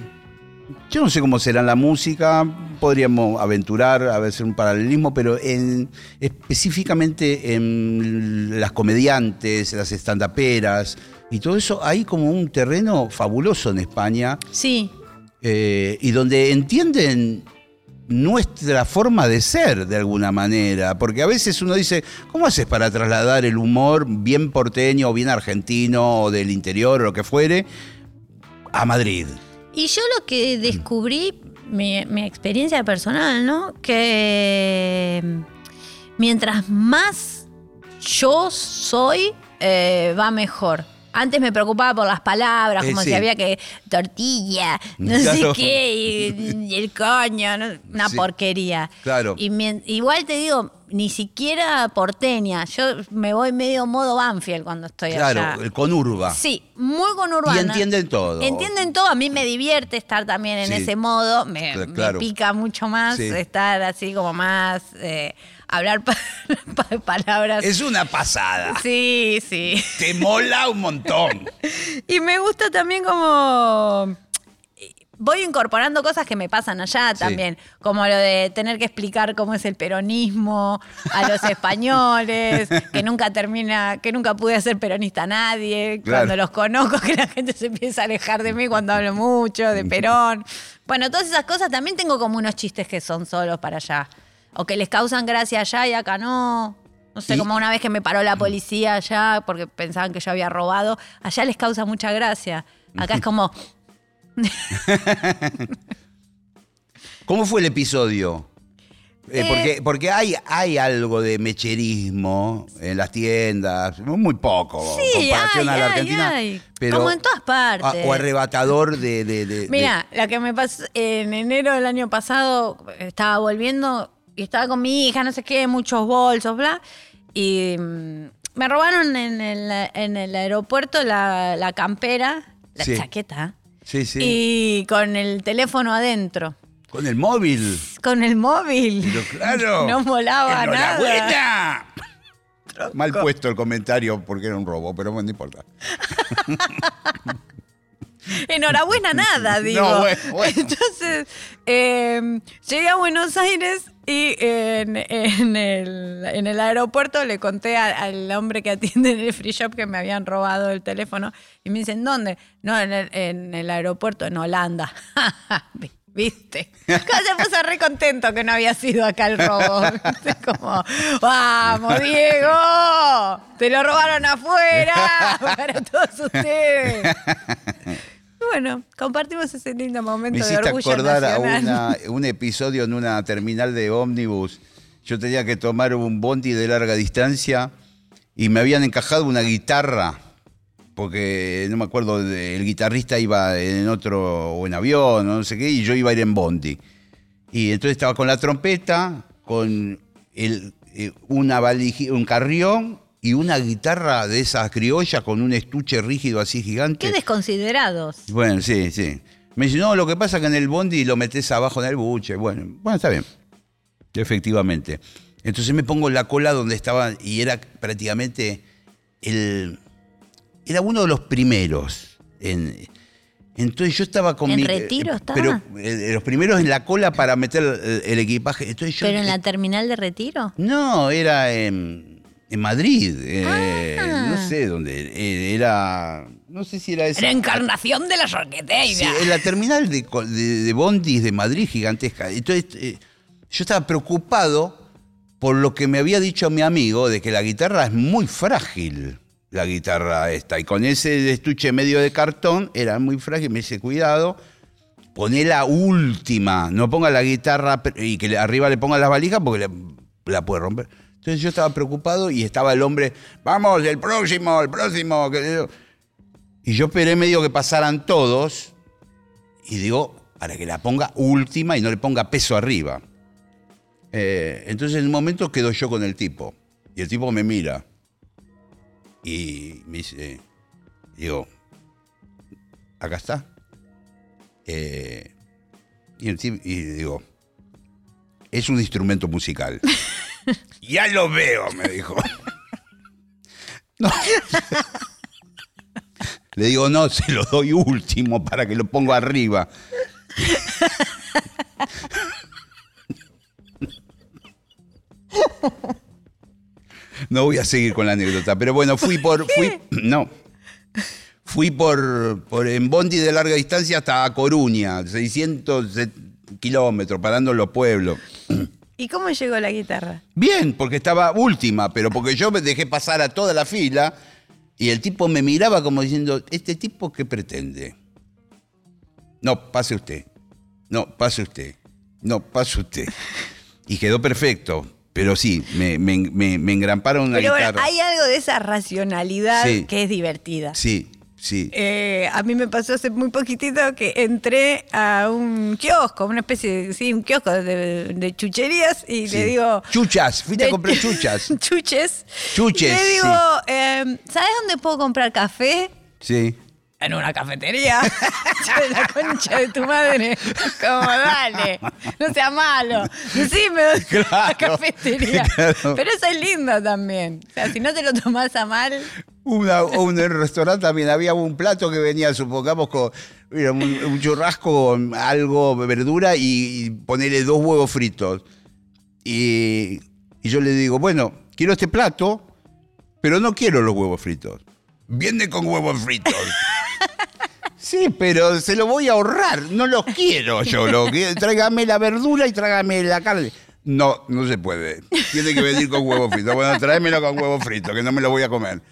yo no sé cómo será la música, podríamos aventurar a veces un paralelismo, pero en, específicamente en las comediantes, las estandaperas y todo eso, hay como un terreno fabuloso en España Sí. eh, y donde entienden nuestra forma de ser de alguna manera, porque a veces uno dice, ¿cómo haces para trasladar el humor bien porteño o bien argentino o del interior o lo que fuere a Madrid? Y yo lo que descubrí, mi, experiencia personal, ¿no? Que mm, mientras más yo soy, eh, va mejor. Antes me preocupaba por las palabras, Eh, como sí. si había que tortilla, no sé Claro. qué, y, y el coño, ¿no? una Sí. porquería. Claro. Y igual te digo, ni siquiera porteña. Yo me voy medio modo Banfield cuando estoy Claro, allá. el conurba. Sí, muy conurbana. Y entienden todo. Entienden todo. A mí me divierte estar también en Sí. ese modo. Me, Cl- me claro. pica mucho más estar así como más. eh, hablar pa- pa- palabras. Es una pasada. Sí, sí. Te mola un montón. Y me gusta también como. Voy incorporando cosas que me pasan allá Sí. también, como lo de tener que explicar cómo es el peronismo a los españoles, que nunca termina, que nunca pude ser peronista a nadie, Claro. cuando los conozco, que la gente se empieza a alejar de mí cuando hablo mucho de Perón. Bueno, todas esas cosas también tengo como unos chistes que son solos para allá, o que les causan gracia allá y acá no. No sé, Y- como una vez que me paró la policía allá porque pensaban que yo había robado, allá les causa mucha gracia. Acá es como, ¿Cómo fue el episodio? Eh, Eh, porque porque hay, hay algo de mecherismo en las tiendas, muy poco en Sí, comparación hay, a la Argentina. Pero, Como en todas partes. o arrebatador de. de- de- de- Mira, la que me pasó en enero del año pasado, estaba volviendo y estaba con mi hija, no sé qué, muchos bolsos, bla. Y mm, me robaron en el, en el aeropuerto la, la campera, la Sí. chaqueta, Sí, sí. y con el teléfono adentro. Con el móvil. Con el móvil. Pero claro. No molaba nada. ¡Enhorabuena! Mal puesto el comentario porque era un robo, pero bueno, no importa. Enhorabuena, nada, digo. No, bueno, bueno. Entonces, eh, llegué a Buenos Aires Y en, el, aeropuerto le conté al hombre que atiende en el free shop que me habían robado el teléfono. Y me dicen, ¿dónde? No, en el, en el aeropuerto, en Holanda. Vi- ¿Viste? Se puso re contento que no había sido acá el robo. Como, ¡vamos, Diego! ¡Te lo robaron afuera! Para todos ustedes. Bueno, compartimos ese lindo momento Me de orgullo acordar a una- un episodio en una terminal de ómnibus. Yo tenía que tomar un bondi de larga distancia y me habían encajado una guitarra, porque no me acuerdo, el guitarrista iba en otro, o en avión, o no sé qué, y yo iba a ir en bondi. Y entonces estaba con la trompeta, con el, eh, una valiji- un carrión y una guitarra de esas criollas con un estuche rígido así gigante. Qué desconsiderados. Bueno, sí, sí. Me dice, no, lo que pasa es que en el bondi lo metes abajo en el buche. Bueno, bueno, está bien. Efectivamente. Entonces me pongo en la cola donde estaba y era prácticamente el... Era uno de los primeros. En, entonces yo estaba con ¿En mi... Retiro eh, estaba? Pero eh, los primeros en la cola para meter el, el equipaje. Entonces yo, ¿Pero en la terminal de retiro? no, era en, en Madrid. eh, Ah. No sé dónde. eh, Era... No sé si era esa... La encarnación de la Sí, sorqueteira. en la terminal de, de, de bondis de Madrid gigantesca. Entonces, eh, yo estaba preocupado por lo que me había dicho mi amigo de que la guitarra es muy frágil, la guitarra esta. Y con ese estuche medio de cartón era muy frágil. Me dice, cuidado, poné la última. No ponga la guitarra y que arriba le ponga las valijas porque la, la puede romper. Entonces yo estaba preocupado y estaba el hombre, vamos, el próximo, el próximo. Y yo esperé medio que pasaran todos y digo, para que la ponga última y no le ponga peso arriba. Eh, entonces en un momento quedo yo con el tipo y el tipo me mira y me dice, digo, acá está. Eh, y, el tipo- y digo, es un instrumento musical. ya lo veo, me dijo. No. Le digo, no, se lo doy último para que lo ponga arriba. No voy a seguir con la anécdota, pero bueno, fui por. Fui, no. Fui por, por en Bondi de larga distancia hasta Coruña, 600 kilómetros, parando en los pueblos. ¿Y cómo llegó la guitarra? Bien, porque estaba última, pero porque yo me dejé pasar a toda la fila y el tipo me miraba como diciendo, ¿este tipo qué pretende? No, pase usted. No, pase usted. No, pase usted. Y quedó perfecto, pero sí, me, me, me- me engramparon una Pero bueno, hay algo de esa racionalidad Sí. que es divertida. Sí, sí. Eh, a mí me pasó hace muy poquitito que entré a un kiosco, una especie de, sí, un kiosco de, de chucherías y sí. le digo... Chuchas, fuiste a comprar chuchas. chuches. Chuches, Y le digo, sí. eh, ¿sabes dónde puedo comprar café? Sí. En una cafetería. La concha de tu madre. Como, dale, no sea malo. Decime dónde está la Claro, cafetería. claro. Pero eso es lindo también. O sea, si no te lo tomás a mal. Una, o un restaurante también había un plato que venía, supongamos, con mira, un, un churrasco con algo, verdura y, y ponerle dos huevos fritos. Y, y yo le digo, bueno, quiero este plato, pero no quiero los huevos fritos. Viene con huevos fritos. Sí, pero se lo voy a ahorrar, no los quiero yo. Lo que, tráigame la verdura y tráigame la carne. No, no se puede. Tiene que venir con huevos fritos. Bueno, tráemelo con huevos fritos, que no me lo voy a comer.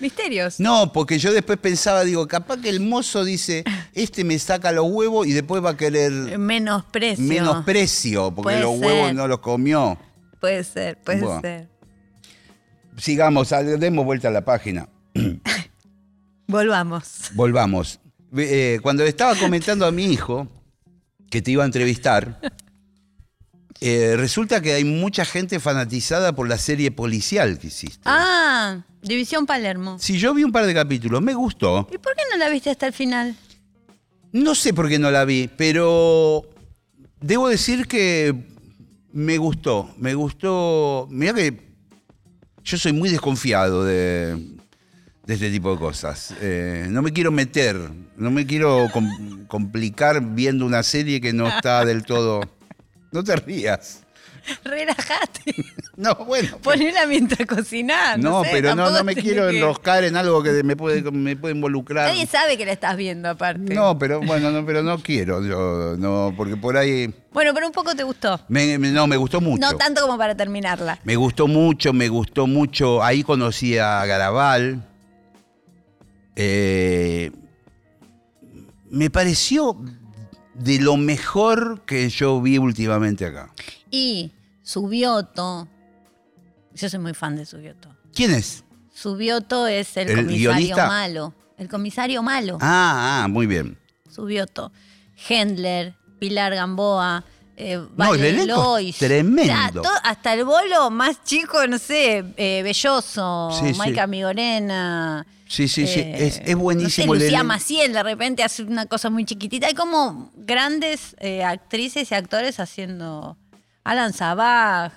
Misterios. No, porque yo después pensaba, digo, capaz que el mozo dice, este me saca los huevos y después va a querer Menos precio. menos precio, porque Puede los ser. huevos no los comió. Puede ser, puede Bueno. ser. Sigamos, demos vuelta a la página. Volvamos. Volvamos. Eh, cuando le estaba comentando a mi hijo que te iba a entrevistar, eh, resulta que hay mucha gente fanatizada por la serie policial que hiciste. Ah, División Palermo. Si yo vi un par de capítulos, me gustó. ¿Y por qué no la viste hasta el final? No sé por qué no la vi, pero debo decir que me gustó. Me gustó. Mira que yo soy muy desconfiado de, de este tipo de cosas. Eh, no me quiero meter, no me quiero com- complicar viendo una serie que no está del todo. No te rías. Relajate. No, bueno. Ponela mientras cocinás. No, no, sé, pero no, no me quiero que- enroscar en algo que me puede, me puede involucrar. Nadie sabe que la estás viendo aparte. No, pero bueno, no, pero no quiero, yo, no, porque por ahí Bueno, pero un poco te gustó. me- me- no me gustó mucho. No tanto como para terminarla. Me gustó mucho, me gustó mucho. Ahí conocí a Garabal. Eh, me pareció de lo mejor que yo vi últimamente acá. Y Subioto. Yo soy muy fan de Subioto. ¿Quién es? Subioto es el, ¿El comisario guionista? malo. El comisario malo. Ah, ah, muy bien. Subioto. Hendler, Pilar Gamboa. Eh, No, el Lois. tremendo. O sea, to- hasta el bolo más chico, no sé, eh, Belloso, Sí, sí. Maika Migorena. Sí, sí, sí. eh, Es, es buenísimo no sé, Lucía. Maciel de repente hace una cosa muy chiquitita. Hay como grandes eh, actrices y actores haciendo Alan Sabag.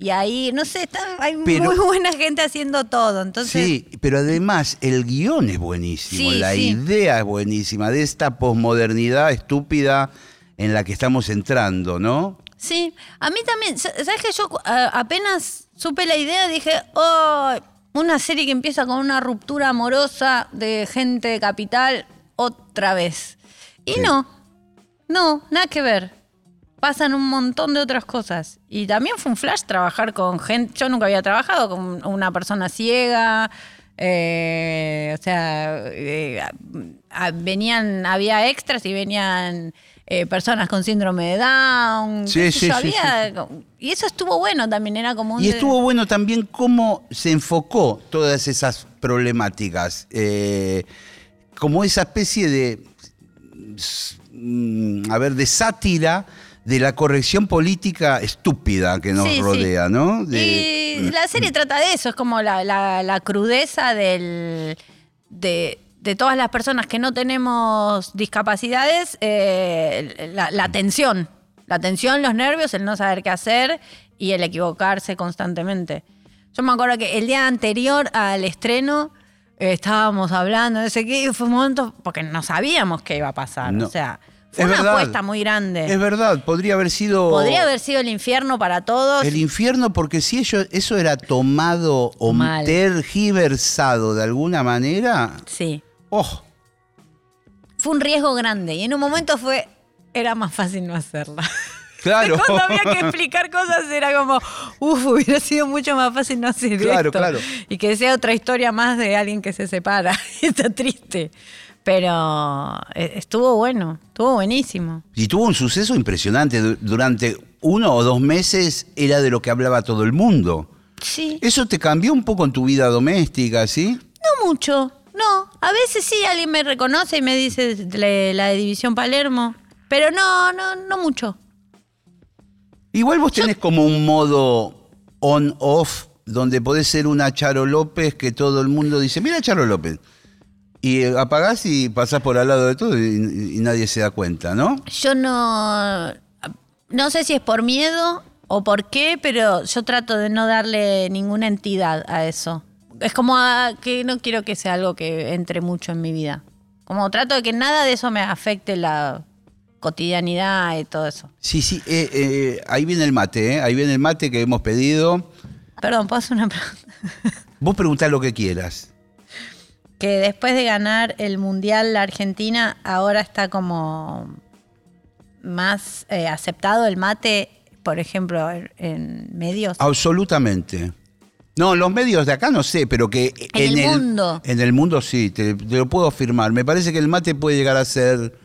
Y ahí, no sé, está- hay Pero- muy buena gente haciendo todo. Entonces, Sí, pero además el guion es buenísimo, Sí, la sí. idea es buenísima de esta posmodernidad estúpida en la que estamos entrando, ¿no? Sí, a mí también. Sa- ¿Sabes que yo apenas supe la idea dije, oh, una serie que empieza con una ruptura amorosa de gente de capital otra vez? Y Sí. no, no, nada que ver. Pasan un montón de otras cosas. Y también fue un flash trabajar con gente. Yo nunca había trabajado con una persona ciega. eh, o sea, eh, venían, había extras y venían eh, personas con síndrome de Down. Sí, sí, había- Y eso estuvo bueno también, era como un. Y estuvo bueno también cómo se enfocó todas esas problemáticas, eh, como esa especie de, mm, a ver, de sátira de la corrección política estúpida que nos Sí, sí. rodea, ¿no? De- Y la serie trata de eso, es como la, la- la crudeza del, de, de todas las personas que no tenemos discapacidades, eh, la, la tensión. La tensión, los nervios, el no saber qué hacer y el equivocarse constantemente. Yo me acuerdo que el día anterior al estreno eh, estábamos hablando, no sé qué, y fue un momento, porque no sabíamos qué iba a pasar. No. O sea, fue Es una verdad. apuesta muy grande. Es verdad, podría haber sido... Podría haber sido el infierno para todos. El infierno, porque si ello- eso era tomado o Mal. tergiversado de alguna manera, Sí. ¡Oh! fue un riesgo grande y en un momento fue era más fácil no hacerla. Claro. Cuando había que explicar cosas era como, uff, hubiera sido mucho más fácil no hacer Claro, esto. claro. Y que sea otra historia más de alguien que se separa. Está triste. Pero eh, estuvo bueno, estuvo buenísimo. Y tuvo un suceso impresionante. Du- Durante uno o dos meses era de lo que hablaba todo el mundo. Sí. ¿Eso te cambió un poco en tu vida doméstica, sí? No mucho, no. A veces sí alguien me reconoce y me dice la de División Palermo. Pero no, no, no mucho. Igual vos tenés como un modo on-off donde podés ser una Charo López que todo el mundo dice, mira Charo López. Y eh, apagás y pasás por al lado de todo y, y nadie se da cuenta, ¿no? Yo no. No sé si es por miedo o por qué, pero yo trato de no darle ninguna entidad a eso. Es como a- que no quiero que sea algo que entre mucho en mi vida. Como trato de que nada de eso me afecte la cotidianidad y todo eso. Sí, sí, eh, eh, ahí viene el mate, ¿eh? ahí viene el mate que hemos pedido. Perdón, ¿puedo hacer una pregunta? Vos preguntás lo que quieras. Que después de ganar el Mundial la Argentina, ahora está como más eh, aceptado el mate, por ejemplo, en medios. Absolutamente. No, los medios de acá no sé, pero que En el mundo. En el mundo sí, te, te lo puedo afirmar. Me parece que el mate puede llegar a ser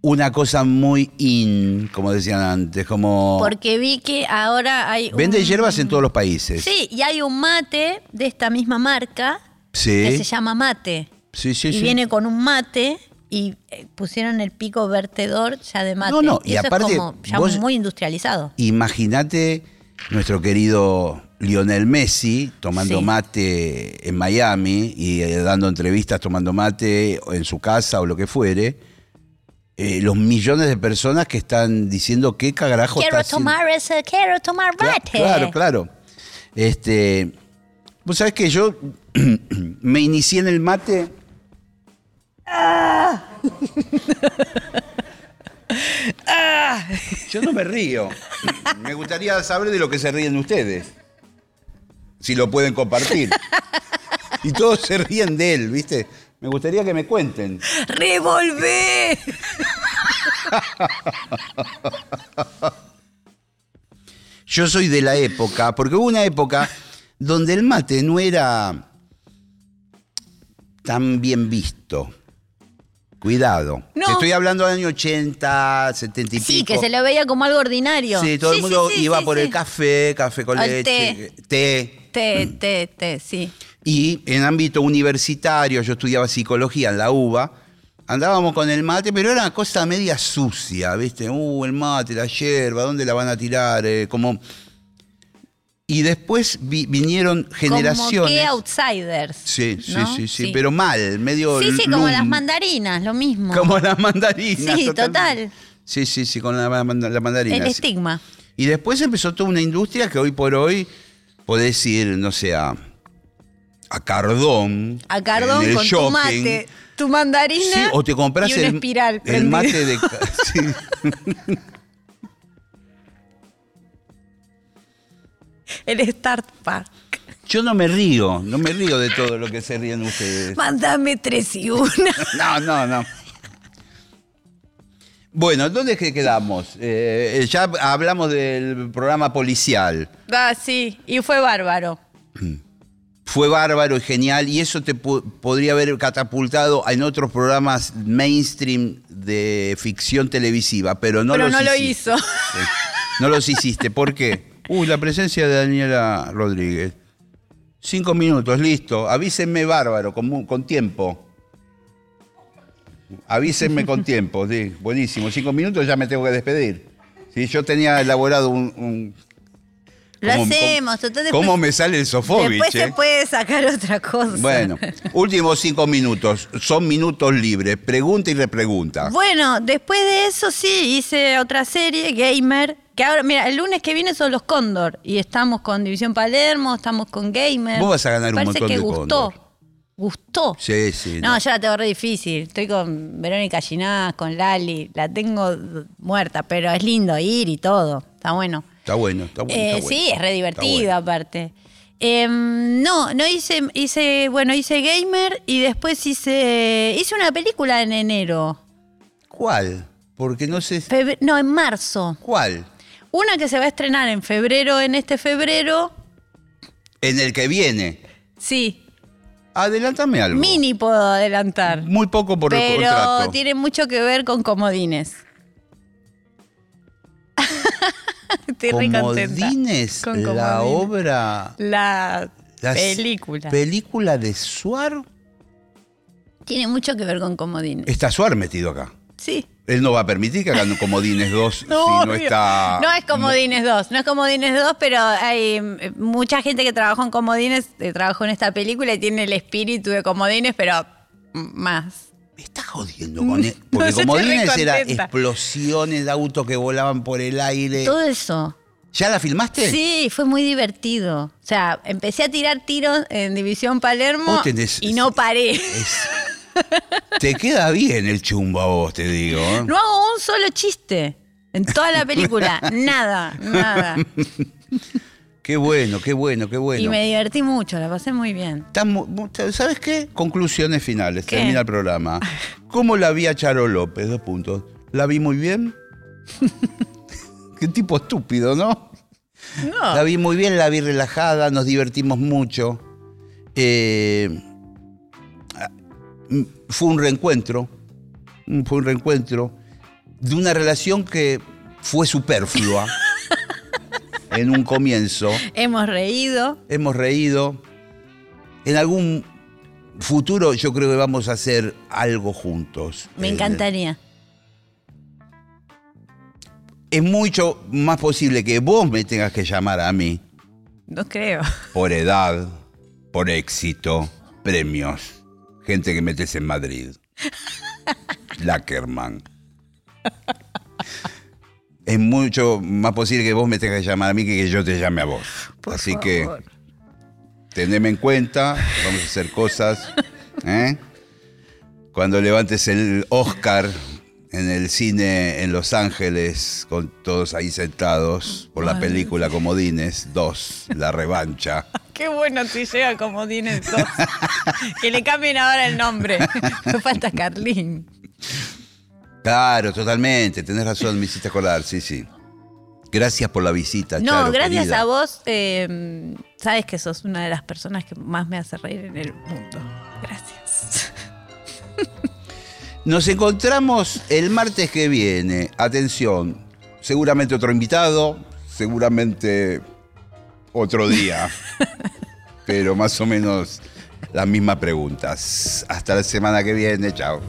una cosa muy in, como decían antes, como... Porque vi que ahora hay. un- Vende hierbas en todos los países. Sí, y hay un mate de esta misma marca Sí. que se llama mate. Sí, sí, y sí. viene con un mate y eh, pusieron el pico vertedor ya de mate. No, no, y eso aparte, es como ya vos- muy industrializado. Imagínate nuestro querido Lionel Messi tomando Sí. mate en Miami y eh, dando entrevistas tomando mate en su casa o lo que fuere. Eh, los millones de personas que están diciendo qué carajo Quiero está haciendo. tomar ese, quiero tomar mate. Claro, claro. Este, Vos sabés que yo me inicié en el mate. Yo no me río. Me gustaría saber de lo que se ríen ustedes. Si lo pueden compartir. Y todos se ríen de él, ¿viste? Me gustaría que me cuenten. ¡Revolvé! Yo soy de la época, porque hubo una época donde el mate no era tan bien visto. Cuidado. No. Te estoy hablando del año 80, 70 y Sí, pico. que se lo veía como algo ordinario. Sí, todo el mundo sí, iba por el café, café con leche, té. Té, té, té, sí. Y en ámbito universitario, yo estudiaba psicología en la UBA, andábamos con el mate, pero era una cosa media sucia, ¿viste? Uh, el mate, la yerba, ¿dónde la van a tirar? Eh, como... Y después vi- vinieron Como generaciones. que outsiders. Sí, sí, sí, sí, pero mal, medio. Sí, sí, como las mandarinas, lo mismo. Como las mandarinas. Sí, total. Sí, sí, sí, con la, la mandarina. El sí. estigma. Y después empezó toda una industria que hoy por hoy podés ir, no sé, a, a Cardón. A Cardón en el con tu mate, tu mandarina Sí, o te compras y el, espiral el mate de. sí. El Start Park. Yo no me río, no me río de todo lo que se ríen ustedes. Mándame tres y una. No, no, no. Bueno, ¿dónde es que quedamos? Eh, eh, ya hablamos del programa policial. Ah, sí, y fue bárbaro. Fue bárbaro y genial y eso te podría haber catapultado en otros programas mainstream de ficción televisiva, pero no Pero los no lo hizo. No los hiciste. ¿Por qué? Uy, la presencia de Daniela Rodríguez. Cinco minutos, listo. Avísenme bárbaro, con tiempo. Avísenme con tiempo, sí. Buenísimo. Cinco minutos ya me tengo que despedir. Sí, yo tenía elaborado un... un- Lo ¿Cómo- hacemos. cómo- después, ¿Cómo me sale el Sofovich? después eh? se puede sacar otra cosa. Bueno, últimos cinco minutos. Son minutos libres. Pregunta y repregunta. Bueno, después de eso sí, hice otra serie, Gamer, que ahora, mira, el lunes que viene son los Cóndor, y estamos con División Palermo, estamos con Gamer. Vos vas a ganar un montón que de gustó. Cóndor. Gustó. Sí, sí. No, yo la tengo re difícil. Estoy con Verónica Ginás, con Lali. La tengo muerta, pero es lindo ir y todo. Está bueno. Está bueno, está bueno. Eh, está bueno. sí, es re divertido bueno. aparte. Em, no, no hice, hice, bueno, hice Gamer y después hice, hice una película en enero. ¿Cuál? Porque no sé. No, en marzo. ¿Cuál? Una que se va a estrenar en febrero, en este febrero. En el que viene. Sí, Adelántame algo. mini puedo adelantar. Muy poco por el pero contrato. tiene mucho que ver con comodines. Estoy. Comodines, Con la comodines. obra. La la película. Película de Suar. tiene mucho que ver con comodines. Está Suar metido acá. Sí. Él no va a permitir que hagan Comodines 2 si no está. No es Comodines 2, no es Comodines 2, pero hay eh, mucha gente que trabajó en Comodines, eh, trabajó en esta película y tiene el espíritu de Comodines, pero mm, más. Me está jodiendo con él. Porque No, Comodines era explosiones de autos que volaban por el aire. Todo eso. ¿Ya la filmaste? Sí, fue muy divertido. O sea, empecé a tirar tiros en División Palermo tenés- y no paré. Es- Te queda bien el chumbo a vos, te digo. ¿eh? No hago un solo chiste en toda la película. nada, nada. Qué bueno, qué bueno, qué bueno. Y me divertí mucho, la pasé muy bien. ¿Sabes qué? Conclusiones finales. ¿Qué? Termina el programa. ¿Cómo la vi a Charo López? Dos puntos. ¿La vi muy bien? qué tipo estúpido, ¿no? No. La vi muy bien, la vi relajada, nos divertimos mucho. Eh, fue un reencuentro, mm, fue un reencuentro de una relación que fue superflua en un comienzo. Hemos reído. Hemos reído. En algún futuro yo creo que vamos a hacer algo juntos. Me Eh, encantaría. Es mucho más posible que vos me tengas que llamar a mí No creo. por edad, por éxito, premios, gente que metes en Madrid. Lackerman. Es mucho más posible que vos me tengas que llamar a mí que que yo te llame a vos. Por Así favor. que teneme en cuenta, vamos a hacer cosas. ¿eh? Cuando levantes el Oscar en el cine en Los Ángeles, con todos ahí sentados por la película Comodines 2, La Revancha. Qué bueno si llega como Dines 2. que le cambien ahora el nombre. Me falta Carlín. Claro, totalmente, tenés razón, me hiciste acordar, sí, sí. Gracias por la visita, No, Charo, gracias querida. a vos. eh, sabes que sos una de las personas que más me hace reír en el mundo. Gracias. Nos encontramos el martes que viene. Atención, seguramente otro invitado, seguramente otro día, pero más o menos las mismas preguntas. Hasta la semana que viene, chao.